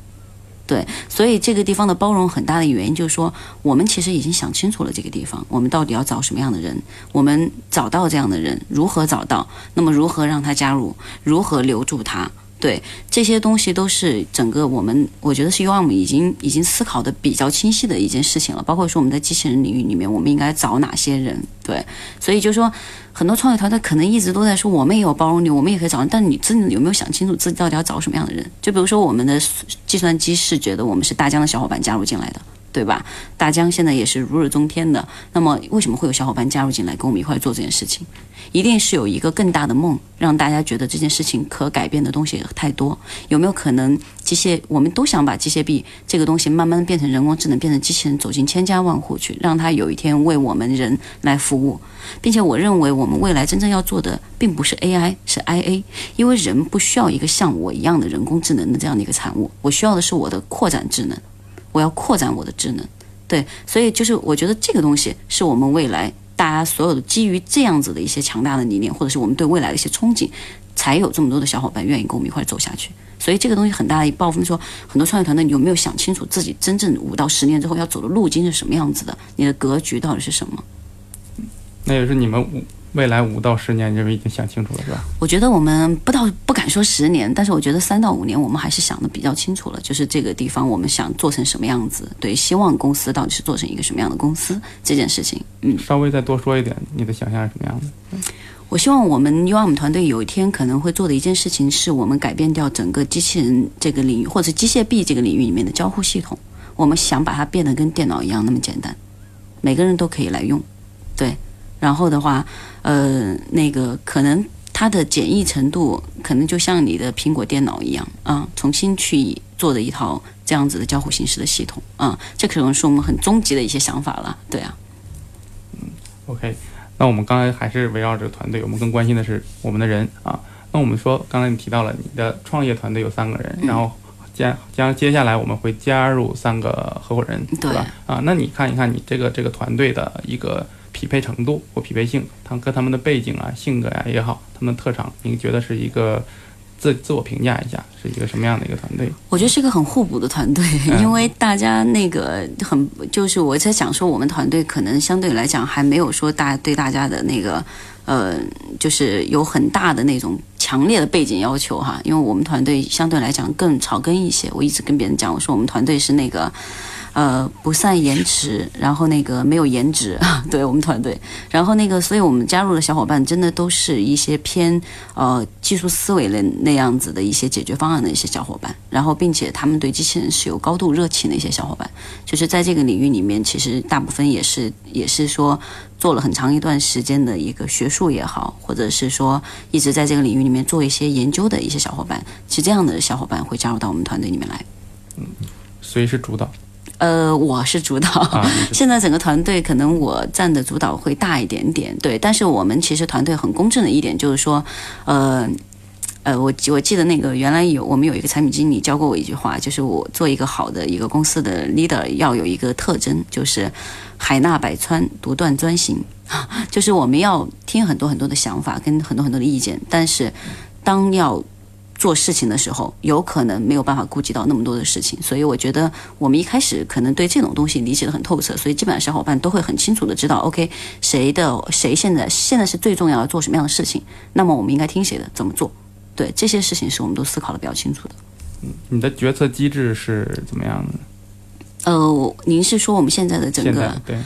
对，所以这个地方的包容很大的原因就是说，我们其实已经想清楚了这个地方，我们到底要找什么样的人，我们找到这样的人，如何找到，那么如何让他加入，如何留住他。对这些东西都是整个我们，我觉得是 UAM 已经已经思考的比较清晰的一件事情了。包括说我们在机器人领域里面，我们应该找哪些人？对，所以就说，很多创业团队可能一直都在说我们也有包容力，我们也可以找人，但你真的有没有想清楚自己到底要找什么样的人？就比如说我们的计算机视觉的，我们是大疆的小伙伴加入进来的。对吧？大疆现在也是如日中天的。那么，为什么会有小伙伴加入进来，跟我们一块做这件事情？一定是有一个更大的梦，让大家觉得这件事情可改变的东西太多。有没有可能，机械我们都想把机械臂这个东西慢慢变成人工智能，变成机器人，走进千家万户去，让它有一天为我们人来服务。并且，我认为我们未来真正要做的，并不是 AI，是 IA，因为人不需要一个像我一样的人工智能的这样的一个产物，我需要的是我的扩展智能。我要扩展我的智能，对，所以就是我觉得这个东西是我们未来大家所有的基于这样子的一些强大的理念，或者是我们对未来的一些憧憬，才有这么多的小伙伴愿意跟我们一块儿走下去。所以这个东西很大的一部分说，很多创业团队你有没有想清楚自己真正五到十年之后要走的路径是什么样子的？你的格局到底是什么？那也是你们未来五到十年，你认为已经想清楚了，是吧？我觉得我们不到不敢说十年，但是我觉得三到五年我们还是想的比较清楚了，就是这个地方我们想做成什么样子，对，希望公司到底是做成一个什么样的公司这件事情，嗯。稍微再多说一点，你的想象是什么样的？我希望我们 UM 团队有一天可能会做的一件事情，是我们改变掉整个机器人这个领域或者机械臂这个领域里面的交互系统。我们想把它变得跟电脑一样那么简单，每个人都可以来用。对，然后的话，呃，那个可能它的简易程度可能就像你的苹果电脑一样啊，重新去做的一套这样子的交互形式的系统啊，这可能是我们很终极的一些想法了。对啊，嗯，OK。那我们刚才还是围绕这个团队，我们更关心的是我们的人啊。那我们说，刚才你提到了你的创业团队有三个人，然后将将接下来我们会加入三个合伙人，对吧？啊，那你看一看你这个这个团队的一个匹配程度或匹配性，他跟他们的背景啊、性格呀也好，他们的特长，你觉得是一个？自自我评价一下，是一个什么样的一个团队？我觉得是一个很互补的团队，因为大家那个很就是我在讲说，我们团队可能相对来讲还没有说大对大家的那个呃，就是有很大的那种强烈的背景要求哈，因为我们团队相对来讲更草根一些。我一直跟别人讲，我说我们团队是那个。呃，不善言辞，然后那个没有颜值，对我们团队，然后那个，所以我们加入的小伙伴真的都是一些偏呃技术思维的那样子的一些解决方案的一些小伙伴，然后并且他们对机器人是有高度热情的一些小伙伴，就是在这个领域里面，其实大部分也是也是说做了很长一段时间的一个学术也好，或者是说一直在这个领域里面做一些研究的一些小伙伴，其实这样的小伙伴会加入到我们团队里面来。嗯，所以是主导？呃，我是主导，现在整个团队可能我占的主导会大一点点，对。但是我们其实团队很公正的一点就是说，呃，呃，我我记得那个原来有我们有一个产品经理教过我一句话，就是我做一个好的一个公司的 leader 要有一个特征，就是海纳百川，独断专行，就是我们要听很多很多的想法跟很多很多的意见，但是当要。做事情的时候，有可能没有办法顾及到那么多的事情，所以我觉得我们一开始可能对这种东西理解的很透彻，所以基本上小伙伴都会很清楚的知道，OK，谁的谁现在现在是最重要的做什么样的事情，那么我们应该听谁的，怎么做？对这些事情是我们都思考的比较清楚的。嗯，你的决策机制是怎么样的？呃，您是说我们现在的整个对？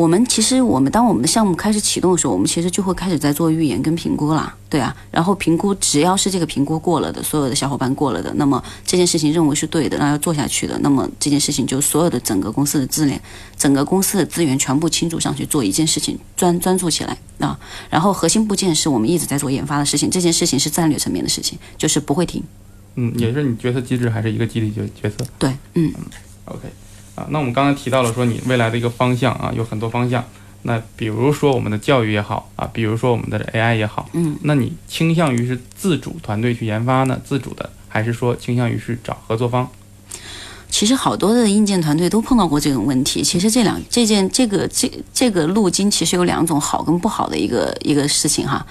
我们其实，我们当我们的项目开始启动的时候，我们其实就会开始在做预演跟评估啦，对啊。然后评估，只要是这个评估过了的，所有的小伙伴过了的，那么这件事情认为是对的，那要做下去的，那么这件事情就所有的整个公司的资源，整个公司的资源全部倾注上去做一件事情，专专注起来啊。然后核心部件是我们一直在做研发的事情，这件事情是战略层面的事情，就是不会停。嗯，也是你决策机制还是一个激励角角色？对，嗯，OK。啊，那我们刚才提到了说你未来的一个方向啊，有很多方向。那比如说我们的教育也好啊，比如说我们的 AI 也好，嗯，那你倾向于是自主团队去研发呢，自主的，还是说倾向于是找合作方？其实好多的硬件团队都碰到过这种问题。其实这两这件这个这这个路径其实有两种好跟不好的一个一个事情哈。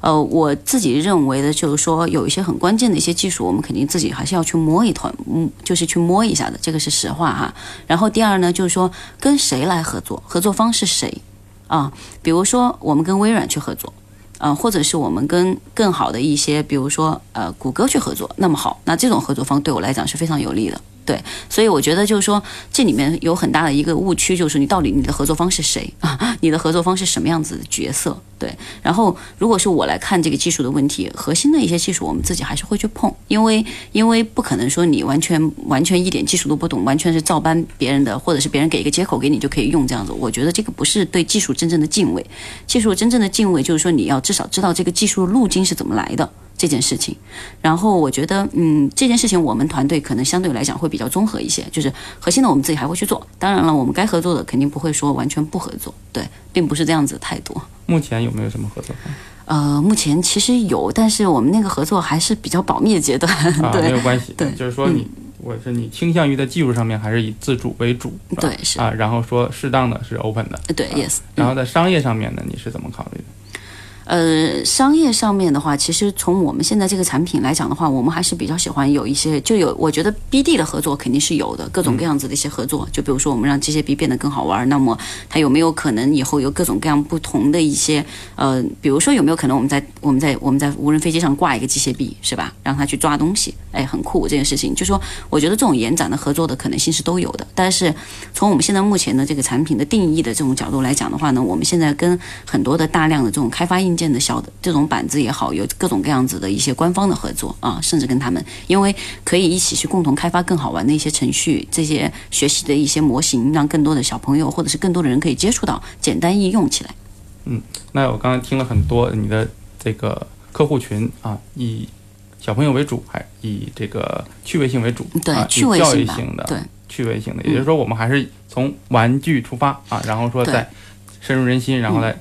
呃，我自己认为的就是说，有一些很关键的一些技术，我们肯定自己还是要去摸一团，嗯，就是去摸一下的，这个是实话哈。然后第二呢，就是说跟谁来合作，合作方是谁啊？比如说我们跟微软去合作，啊，或者是我们跟更好的一些，比如说呃谷歌去合作，那么好，那这种合作方对我来讲是非常有利的。对，所以我觉得就是说，这里面有很大的一个误区，就是你到底你的合作方是谁啊？你的合作方是什么样子的角色？对，然后如果是我来看这个技术的问题，核心的一些技术，我们自己还是会去碰，因为因为不可能说你完全完全一点技术都不懂，完全是照搬别人的，或者是别人给一个接口给你就可以用这样子。我觉得这个不是对技术真正的敬畏，技术真正的敬畏就是说你要至少知道这个技术路径是怎么来的。这件事情，然后我觉得，嗯，这件事情我们团队可能相对来讲会比较综合一些，就是核心的我们自己还会去做。当然了，我们该合作的肯定不会说完全不合作，对，并不是这样子态度。目前有没有什么合作？呃，目前其实有，但是我们那个合作还是比较保密的阶段。啊，没有关系。对，就是说你，我是你倾向于在技术上面还是以自主为主。对，是啊，然后说适当的是 open 的。对，yes。然后在商业上面呢，你是怎么考虑的？呃，商业上面的话，其实从我们现在这个产品来讲的话，我们还是比较喜欢有一些，就有我觉得 BD 的合作肯定是有的，各种各样子的一些合作。就比如说我们让机械臂变得更好玩，那么它有没有可能以后有各种各样不同的一些呃，比如说有没有可能我们在我们在我们在无人飞机上挂一个机械臂，是吧？让它去抓东西，哎，很酷这件事情。就说我觉得这种延展的合作的可能性是都有的，但是从我们现在目前的这个产品的定义的这种角度来讲的话呢，我们现在跟很多的大量的这种开发硬硬件的小的这种板子也好，有各种各样子的一些官方的合作啊，甚至跟他们，因为可以一起去共同开发更好玩的一些程序，这些学习的一些模型，让更多的小朋友或者是更多的人可以接触到，简单易用起来。嗯，那我刚才听了很多你的这个客户群啊，以小朋友为主，还以这个趣味性为主，对啊，趣味教育性的，对趣味性的，也就是说，我们还是从玩具出发啊，然后说再深入人心，然后来、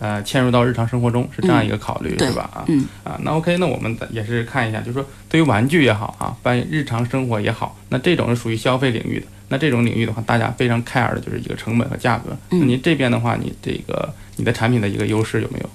呃嵌入到日常生活中，是这样一个考虑，对是吧？啊，嗯啊，那 OK，那我们也是看一下，就是说对于玩具也好啊，办日常生活也好，那这种是属于消费领域的。那这种领域的话，大家非常 care 的就是一个成本和价格。嗯那您这边的话，你这个你的产品的一个优势有没有？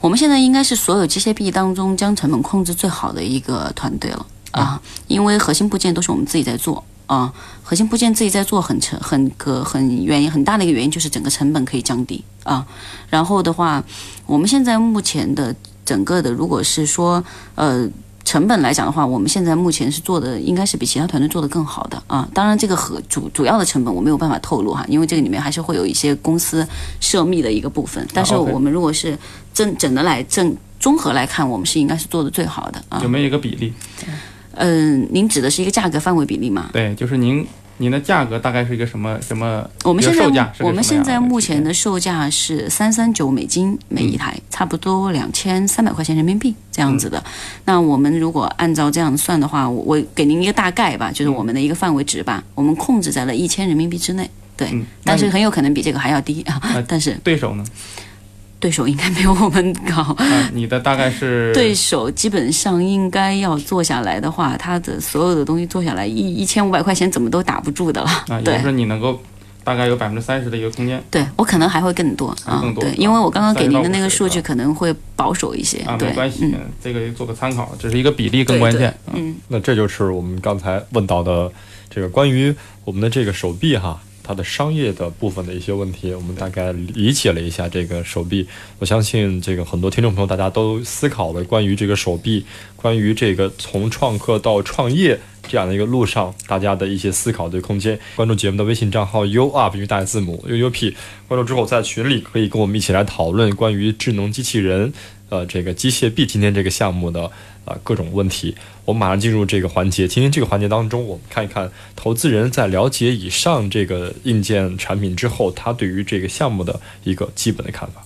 我们现在应该是所有机械臂当中将成本控制最好的一个团队了啊，因为核心部件都是我们自己在做啊，核心部件自己在做很成很个很原因很大的一个原因就是整个成本可以降低啊。然后的话，我们现在目前的整个的如果是说呃。成本来讲的话，我们现在目前是做的，应该是比其他团队做的更好的啊。当然，这个和主主要的成本我没有办法透露哈，因为这个里面还是会有一些公司涉密的一个部分。但是我们如果是整整的来整综合来看，我们是应该是做的最好的啊有。没有一个比例？嗯，您指的是一个价格范围比例吗？对，就是您您的价格大概是一个什么什么？我们现在售价是我们现在目前的售价是三三九美金每一台，差不多两千三百块钱人民币这样子的。那我们如果按照这样算的话，我我给您一个大概吧，就是我们的一个范围值吧，我们控制在了一千人民币之内。对，嗯，但是很有可能比这个还要低啊。但是对手呢？对手应该没有我们高。啊，你的大概是 对手基本上应该要做下来的话，他的所有的东西做下来一一千五百块钱怎么都打不住的了。啊，也就是说你能够大概有百分之三十的一个空间对我可能还会更多啊更，多因为我刚刚给您的那个50是吧数据可能会保守一些啊，，没关系嗯，这个做个参考，只是一个比例更关键。啊嗯，那这就是我们刚才问到的这个关于我们的这个手臂哈，它的商业的部分的一些问题，我们大概理解了一下这个手臂。我相信这个很多听众朋友大家都思考了关于这个手臂，关于这个从创客到创业这样的一个路上，大家的一些思考的空间。关注节目的微信账号 U Up 因为大字母 U U P，关注之后在群里可以跟我们一起来讨论关于智能机器人。呃，这个机械臂今天这个项目的呃各种问题，我们马上进入这个环节。今天这个环节当中，我们看一看投资人在了解以上这个硬件产品之后，他对于这个项目的一个基本的看法。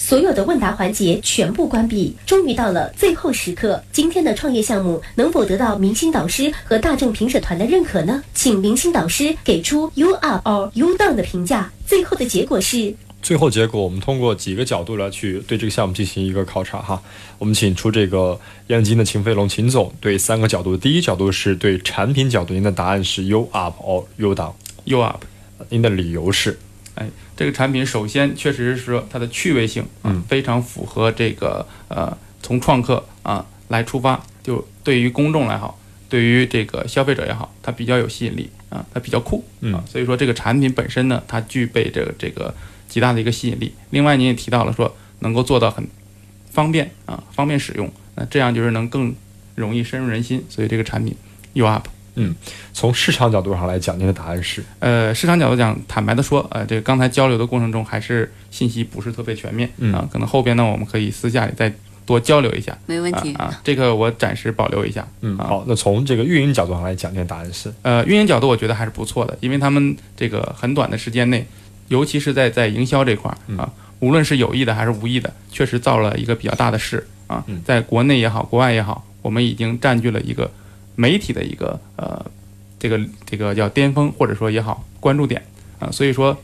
所有的问答环节全部关闭，终于到了最后时刻。今天的创业项目能否得到明星导师和大众评审团的认可呢？请明星导师给出 you up or you down 的评价。最后的结果是最后结果，我们通过几个角度来去对这个项目进行一个考察哈。我们请出这个燕京的秦飞龙秦总对三个角度。第一角度是对产品角度，您的答案是 U up or U down，U up，您的理由是哎，这个产品首先确实是说它的趣味性啊，嗯非常符合这个呃从创客啊来出发，就对于公众来好，对于这个消费者也好，它比较有吸引力啊，它比较酷嗯啊，所以说这个产品本身呢，它具备这个这个极大的一个吸引力。另外，您也提到了说能够做到很方便啊，方便使用，那这样就是能更容易深入人心，所以这个产品 U up 嗯。从市场角度上来讲，您的答案是呃，市场角度讲，坦白的说，呃，这个刚才交流的过程中，还是信息不是特别全面，嗯啊，可能后边呢，我们可以私下里再多交流一下，没问题。啊啊，这个我暂时保留一下。嗯，啊好。那从这个运营角度上来讲，您的答案是呃，运营角度我觉得还是不错的，因为他们这个很短的时间内，尤其是在在营销这块儿啊，无论是有意的还是无意的，确实造了一个比较大的势啊嗯，在国内也好，国外也好，我们已经占据了一个媒体的一个呃这个这个叫巅峰或者说也好关注点啊，所以说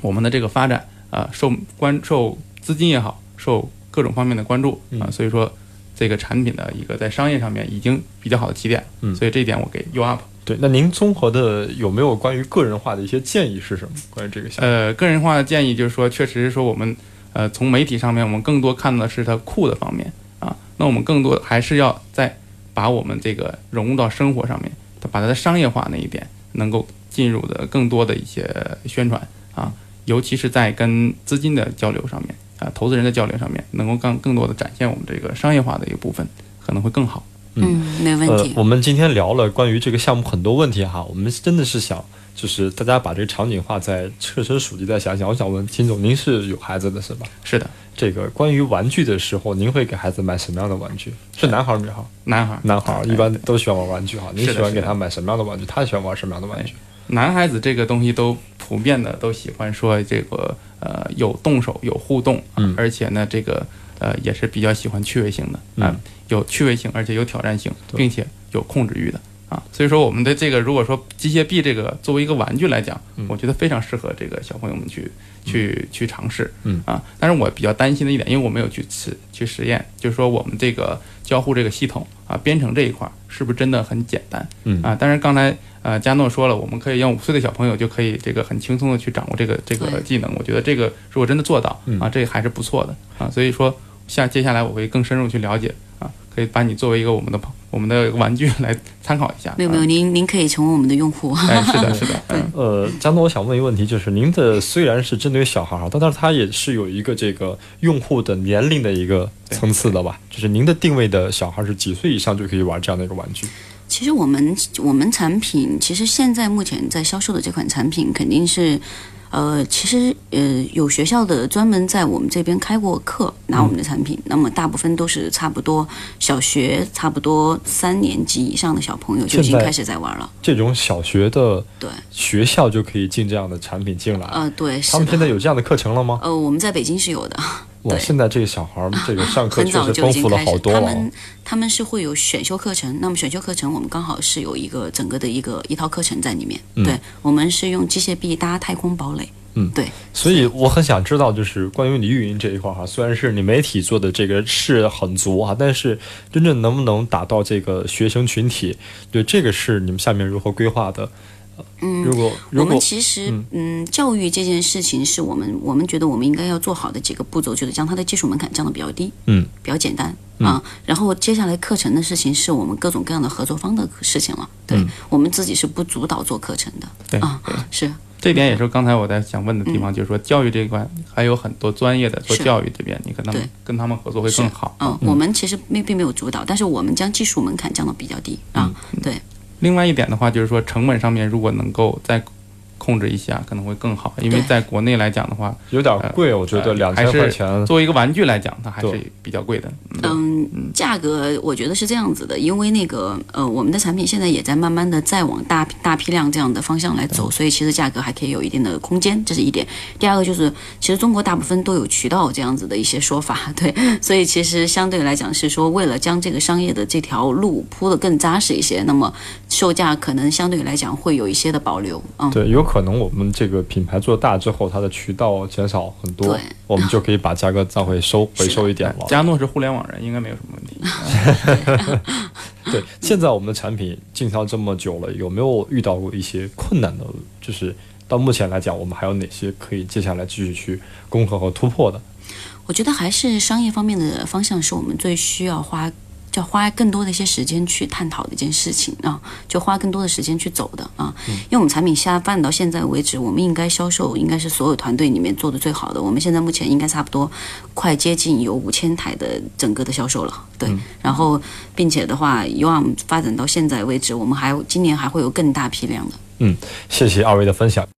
我们的这个发展啊，受关受资金也好，受各种方面的关注啊，嗯所以说这个产品的一个在商业上面已经比较好的起点，嗯。所以这一点我给 U up。对。那您综合的有没有关于个人化的一些建议是什么？关于这个项目？呃，个人化的建议就是说，确实是说我们呃，从媒体上面我们更多看到的是它酷的方面啊，那我们更多还是要再把我们这个融入到生活上面，把它的商业化那一点能够进入的更多的一些宣传啊，尤其是在跟资金的交流上面啊，投资人的交流上面，能够更更多的展现我们这个商业化的一个部分，可能会更好。嗯，没问题。呃，我们今天聊了关于这个项目很多问题哈，我们真的是想，就是大家把这个场景化在设身处地再想想。我想问金总，您是有孩子的是吧？是的，这个关于玩具的时候，您会给孩子买什么样的玩具？是男孩儿女孩儿？男孩儿，男孩儿一般都喜欢玩玩具哈。您是的是的喜欢给他买什么样的玩具？他喜欢玩什么样的玩具？男孩子这个东西都普遍的都喜欢说这个呃有动手有互动，啊嗯而且呢这个呃也是比较喜欢趣味性的啊、嗯有趣味性，而且有挑战性，并且有控制欲的啊。所以说我们的这个如果说机械臂这个作为一个玩具来讲，嗯我觉得非常适合这个小朋友们去去去尝试，嗯啊，但是我比较担心的一点，因为我没有去实去实验，就是说我们这个交互这个系统啊编程这一块儿是不是真的很简单？嗯啊，但是刚才呃佳诺说了，我们可以让五岁的小朋友就可以这个很轻松的去掌握这个这个技能，我觉得这个如果真的做到嗯啊，这个还是不错的啊，所以说下接下来我会更深入去了解啊，可以把你作为一个我们的朋我们的玩具来参考一下。没有没有，啊，您您可以成为我们的用户。哎，是的，是的，嗯。呃，张总，我想问一个问题，就是您的虽然是针对小孩儿，但是它也是有一个这个用户的年龄的一个层次的吧？就是您的定位的小孩是几岁以上就可以玩这样的一个玩具？其实我们我们产品，其实现在目前在销售的这款产品肯定是。呃，其实呃，有学校的专门在我们这边开过课，拿我们的产品。那么大部分都是差不多小学差不多三年级以上的小朋友就已经开始在玩了。这种小学的对，学校就可以进这样的产品进来。呃，对，他们现在。有这样的课程了吗？呃，我们在北京是有的，哇，现在这个小孩儿这个上课确实丰富了。好多了。他们他们是会有选修课程，那么选修课程我们刚好是有一个整个的一个一套课程在里面。嗯对，我们是用机械臂搭太空堡垒。嗯对，所以我很想知道，就是关于你运营这一块儿哈，虽然是你媒体做的这个是很足啊，但是真正能不能打到这个学生群体，对这个是你们下面如何规划的？嗯，如果我们其实，嗯，教育这件事情是我们我们觉得我们应该要做好的几个步骤，就是将它的技术门槛降得比较低，嗯，比较简单啊。然后接下来课程的事情是我们各种各样的合作方的事情了。对、嗯我们自己是不主导做课程的对啊，是这点也是刚才我在想问的地方，嗯就是说教育这一块还有很多专业的做教育这边，你跟他们对跟他们合作会更好。嗯，我们其实没并没有主导，但是我们将技术门槛降到比较低啊。嗯对，另外一点的话，就是说成本上面如果能够在控制一下，可能会更好，因为在国内来讲的话，有点贵，我觉得呃两千块钱，作为一个玩具来讲，它还是比较贵的。嗯。嗯，价格我觉得是这样子的，因为那个呃，我们的产品现在也在慢慢的再往大大批量这样的方向来走，所以其实价格还可以有一定的空间，这是一点。第二个就是，其实中国大部分都有渠道这样子的一些说法，对，所以其实相对来讲是说，为了将这个商业的这条路铺得更扎实一些，那么售价可能相对来讲会有一些的保留，嗯，对，有可能我们这个品牌做大之后，它的渠道减少很多，我们就可以把价格再回收回收一点了。佳诺是互联网人，应该没有什么问题。对，现在我们的产品经销这么久了，有没有遇到过一些困难的？就是到目前来讲，我们还有哪些可以接下来继续去攻克和突破的？我觉得还是商业方面的方向是我们最需要花，就要花更多的一些时间去探讨的一件事情啊，就花更多的时间去走的啊。因为我们产品下发展到现在为止，我们应该销售应该是所有团队里面做的最好的。我们现在目前应该差不多快接近有五千台的整个的销售了，对。然后，并且的话，有我们发展到现在为止，我们还今年还会有更大批量的。嗯谢谢二位的分享。